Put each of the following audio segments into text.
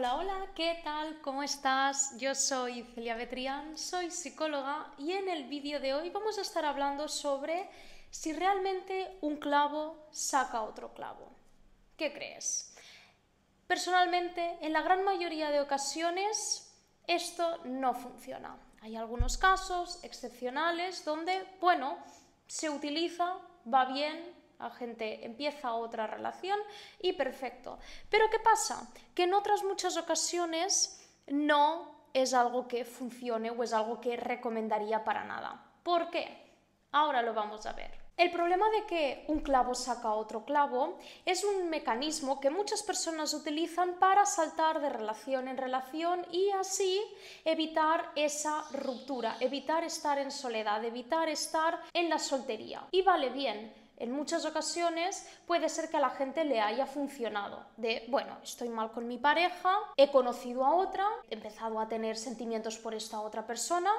Hola, hola, ¿qué tal? ¿Cómo estás? Yo soy Celia Betrián, soy psicóloga y en el vídeo de hoy vamos a estar hablando sobre si realmente un clavo saca otro clavo. ¿Qué crees? Personalmente, en la gran mayoría de ocasiones esto no funciona. Hay algunos casos excepcionales donde, bueno, se utiliza, va bien, la gente empieza otra relación y perfecto. Pero ¿qué pasa? Que en otras muchas ocasiones no es algo que funcione o es algo que recomendaría para nada. ¿Por qué? Ahora lo vamos a ver. El problema de que un clavo saca otro clavo es un mecanismo que muchas personas utilizan para saltar de relación en relación y así evitar esa ruptura, evitar estar en soledad, evitar estar en la soltería. Y vale bien, en muchas ocasiones puede ser que a la gente le haya funcionado. De, bueno, estoy mal con mi pareja, he conocido a otra, he empezado a tener sentimientos por esta otra persona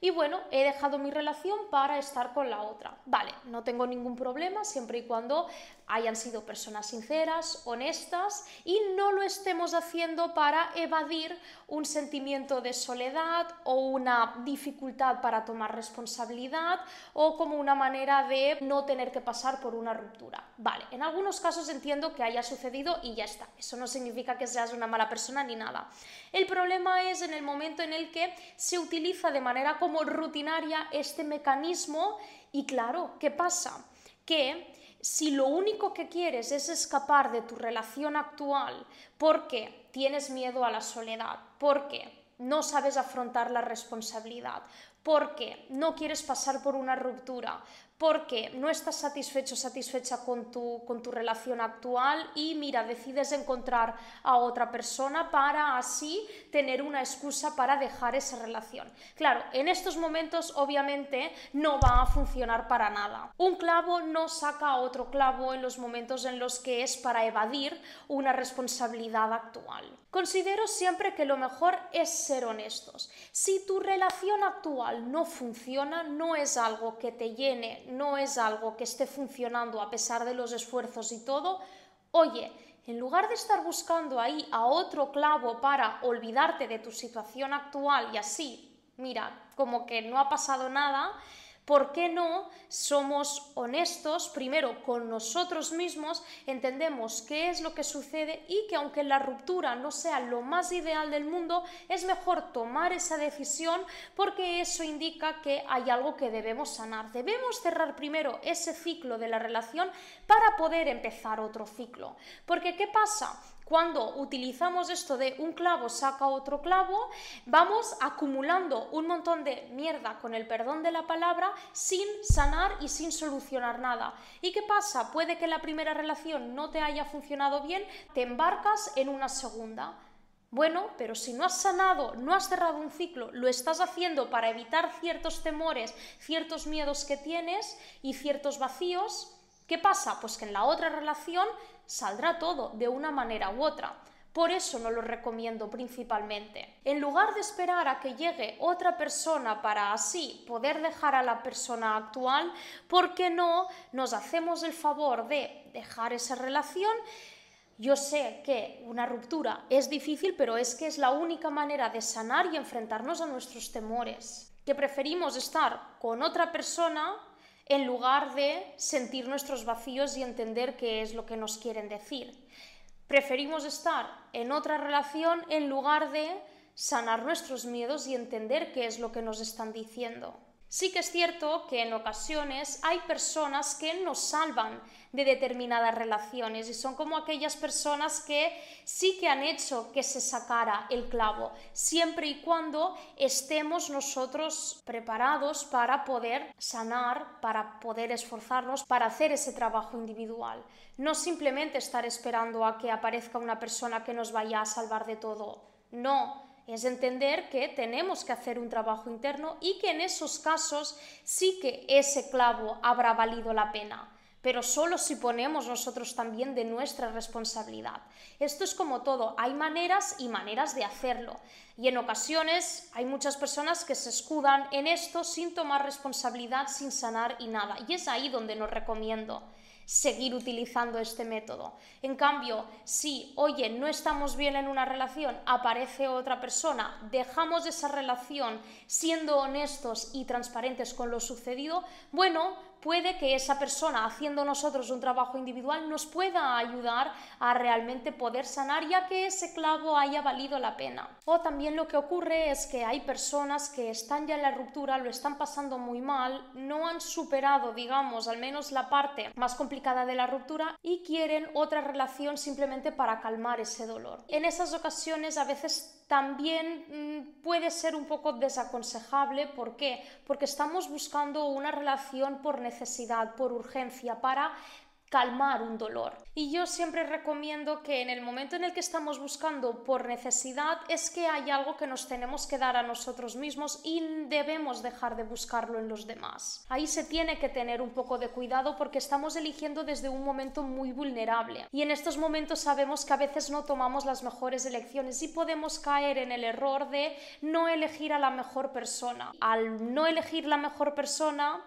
y bueno, he dejado mi relación para estar con la otra. Vale, no tengo ningún problema siempre y cuando hayan sido personas sinceras, honestas y no lo estemos haciendo para evadir un sentimiento de soledad o una dificultad para tomar responsabilidad o como una manera de no tener que pasar por una ruptura. Vale, en algunos casos entiendo que haya sucedido y ya está. Eso no significa que seas una mala persona ni nada. El problema es en el momento en el que se utiliza de manera como rutinaria este mecanismo y claro, ¿qué pasa? Que si lo único que quieres es escapar de tu relación actual porque tienes miedo a la soledad, porque no sabes afrontar la responsabilidad, porque no quieres pasar por una ruptura, porque no estás satisfecho, satisfecha con tu, con tu relación actual y mira, decides encontrar a otra persona para así tener una excusa para dejar esa relación. Claro, en estos momentos obviamente no va a funcionar para nada. Un clavo no saca a otro clavo en los momentos en los que es para evadir una responsabilidad actual. Considero siempre que lo mejor es ser honestos. Si tu relación actual no funciona, no es algo que te llene, no es algo que esté funcionando a pesar de los esfuerzos y todo, oye, en lugar de estar buscando ahí a otro clavo para olvidarte de tu situación actual y así, mira, como que no ha pasado nada, ¿Por qué no somos honestos primero con nosotros mismos, entendemos qué es lo que sucede y que aunque la ruptura no sea lo más ideal del mundo, es mejor tomar esa decisión porque eso indica que hay algo que debemos sanar. Debemos cerrar primero ese ciclo de la relación para poder empezar otro ciclo. Porque ¿qué pasa? Cuando utilizamos esto de un clavo saca otro clavo, vamos acumulando un montón de mierda, con el perdón de la palabra, sin sanar y sin solucionar nada. ¿Y qué pasa? Puede que la primera relación no te haya funcionado bien, te embarcas en una segunda. Bueno, pero si no has sanado, no has cerrado un ciclo, lo estás haciendo para evitar ciertos temores, ciertos miedos que tienes y ciertos vacíos, ¿qué pasa? Pues que en la otra relación saldrá todo de una manera u otra. Por eso no lo recomiendo principalmente. En lugar de esperar a que llegue otra persona para así poder dejar a la persona actual, ¿por qué no nos hacemos el favor de dejar esa relación? Yo sé que una ruptura es difícil, pero es que es la única manera de sanar y enfrentarnos a nuestros temores. Que preferimos estar con otra persona en lugar de sentir nuestros vacíos y entender qué es lo que nos quieren decir. Preferimos estar en otra relación en lugar de sanar nuestros miedos y entender qué es lo que nos están diciendo. Sí que es cierto que en ocasiones hay personas que nos salvan de determinadas relaciones y son como aquellas personas que sí que han hecho que se sacara el clavo, siempre y cuando estemos nosotros preparados para poder sanar, para poder esforzarnos, para hacer ese trabajo individual. No simplemente estar esperando a que aparezca una persona que nos vaya a salvar de todo. No, es entender que tenemos que hacer un trabajo interno y que en esos casos sí que ese clavo habrá valido la pena pero solo si ponemos nosotros también de nuestra responsabilidad. Esto es como todo, hay maneras y maneras de hacerlo. Y en ocasiones hay muchas personas que se escudan en esto sin tomar responsabilidad, sin sanar y nada. Y es ahí donde nos recomiendo. Seguir utilizando este método. En cambio, si, oye, no estamos bien en una relación, aparece otra persona, dejamos esa relación siendo honestos y transparentes con lo sucedido, bueno, puede que esa persona haciendo nosotros un trabajo individual nos pueda ayudar a realmente poder sanar ya que ese clavo haya valido la pena. O también lo que ocurre es que hay personas que están ya en la ruptura, lo están pasando muy mal, no han superado, digamos, al menos la parte más complicada de la ruptura y quieren otra relación simplemente para calmar ese dolor. En esas ocasiones a veces también mm, puede ser un poco desaconsejable. ¿Por qué? Porque estamos buscando una relación por necesidad, por urgencia, para calmar un dolor. Y yo siempre recomiendo que en el momento en el que estamos buscando por necesidad es que hay algo que nos tenemos que dar a nosotros mismos y debemos dejar de buscarlo en los demás. Ahí se tiene que tener un poco de cuidado porque estamos eligiendo desde un momento muy vulnerable. Y en estos momentos sabemos que a veces no tomamos las mejores elecciones y podemos caer en el error de no elegir a la mejor persona. Al no elegir la mejor persona,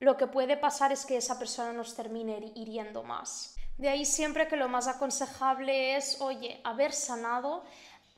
lo que puede pasar es que esa persona nos termine hiriendo más. De ahí siempre que lo más aconsejable es, oye, haber sanado,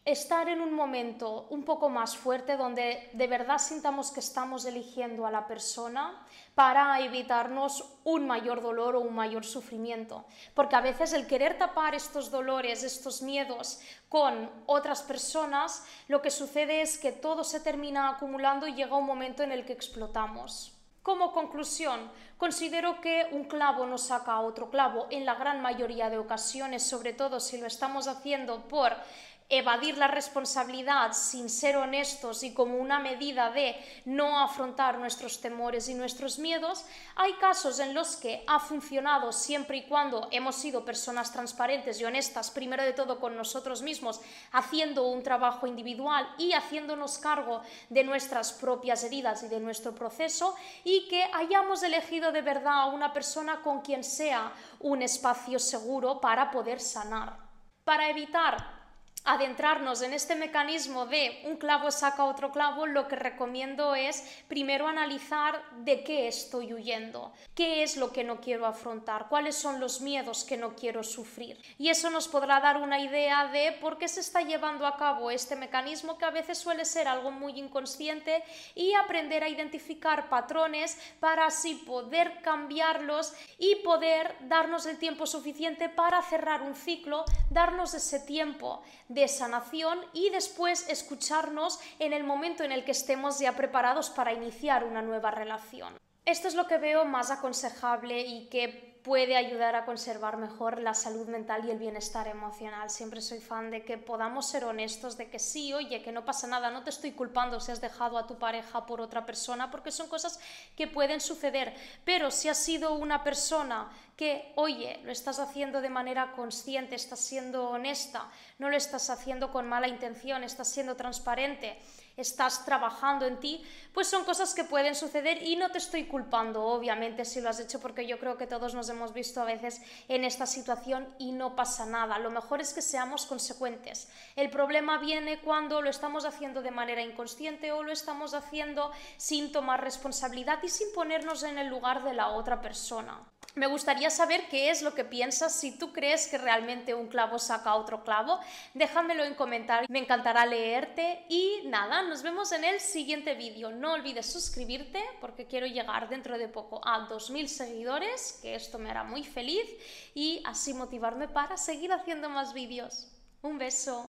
estar en un momento un poco más fuerte donde de verdad sintamos que estamos eligiendo a la persona para evitarnos un mayor dolor o un mayor sufrimiento. Porque a veces el querer tapar estos dolores, estos miedos con otras personas, lo que sucede es que todo se termina acumulando y llega un momento en el que explotamos. Como conclusión, considero que un clavo no saca a otro clavo en la gran mayoría de ocasiones, sobre todo si lo estamos haciendo por evadir la responsabilidad sin ser honestos y como una medida de no afrontar nuestros temores y nuestros miedos, hay casos en los que ha funcionado siempre y cuando hemos sido personas transparentes y honestas, primero de todo con nosotros mismos, haciendo un trabajo individual y haciéndonos cargo de nuestras propias heridas y de nuestro proceso, y que hayamos elegido de verdad a una persona con quien sea un espacio seguro para poder sanar. Para evitar adentrarnos en este mecanismo de un clavo saca otro clavo, lo que recomiendo es primero analizar de qué estoy huyendo, qué es lo que no quiero afrontar, cuáles son los miedos que no quiero sufrir. Y eso nos podrá dar una idea de por qué se está llevando a cabo este mecanismo que a veces suele ser algo muy inconsciente y aprender a identificar patrones para así poder cambiarlos y poder darnos el tiempo suficiente para cerrar un ciclo, darnos ese tiempo de sanación y después escucharnos en el momento en el que estemos ya preparados para iniciar una nueva relación. Esto es lo que veo más aconsejable y que puede ayudar a conservar mejor la salud mental y el bienestar emocional. Siempre soy fan de que podamos ser honestos, de que sí, oye, que no pasa nada, no te estoy culpando si has dejado a tu pareja por otra persona, porque son cosas que pueden suceder. Pero si has sido una persona que, oye, lo estás haciendo de manera consciente, estás siendo honesta, no lo estás haciendo con mala intención, estás siendo transparente, estás trabajando en ti, pues son cosas que pueden suceder y no te estoy culpando, obviamente, si lo has hecho, porque yo creo que todos nos hemos visto a veces en esta situación y no pasa nada. Lo mejor es que seamos consecuentes. El problema viene cuando lo estamos haciendo de manera inconsciente o lo estamos haciendo sin tomar responsabilidad y sin ponernos en el lugar de la otra persona. Me gustaría saber qué es lo que piensas, si tú crees que realmente un clavo saca otro clavo, déjamelo en comentarios, me encantará leerte y nada, nos vemos en el siguiente vídeo. No olvides suscribirte porque quiero llegar dentro de poco a 2000 seguidores, que esto me hará muy feliz y así motivarme para seguir haciendo más vídeos. Un beso.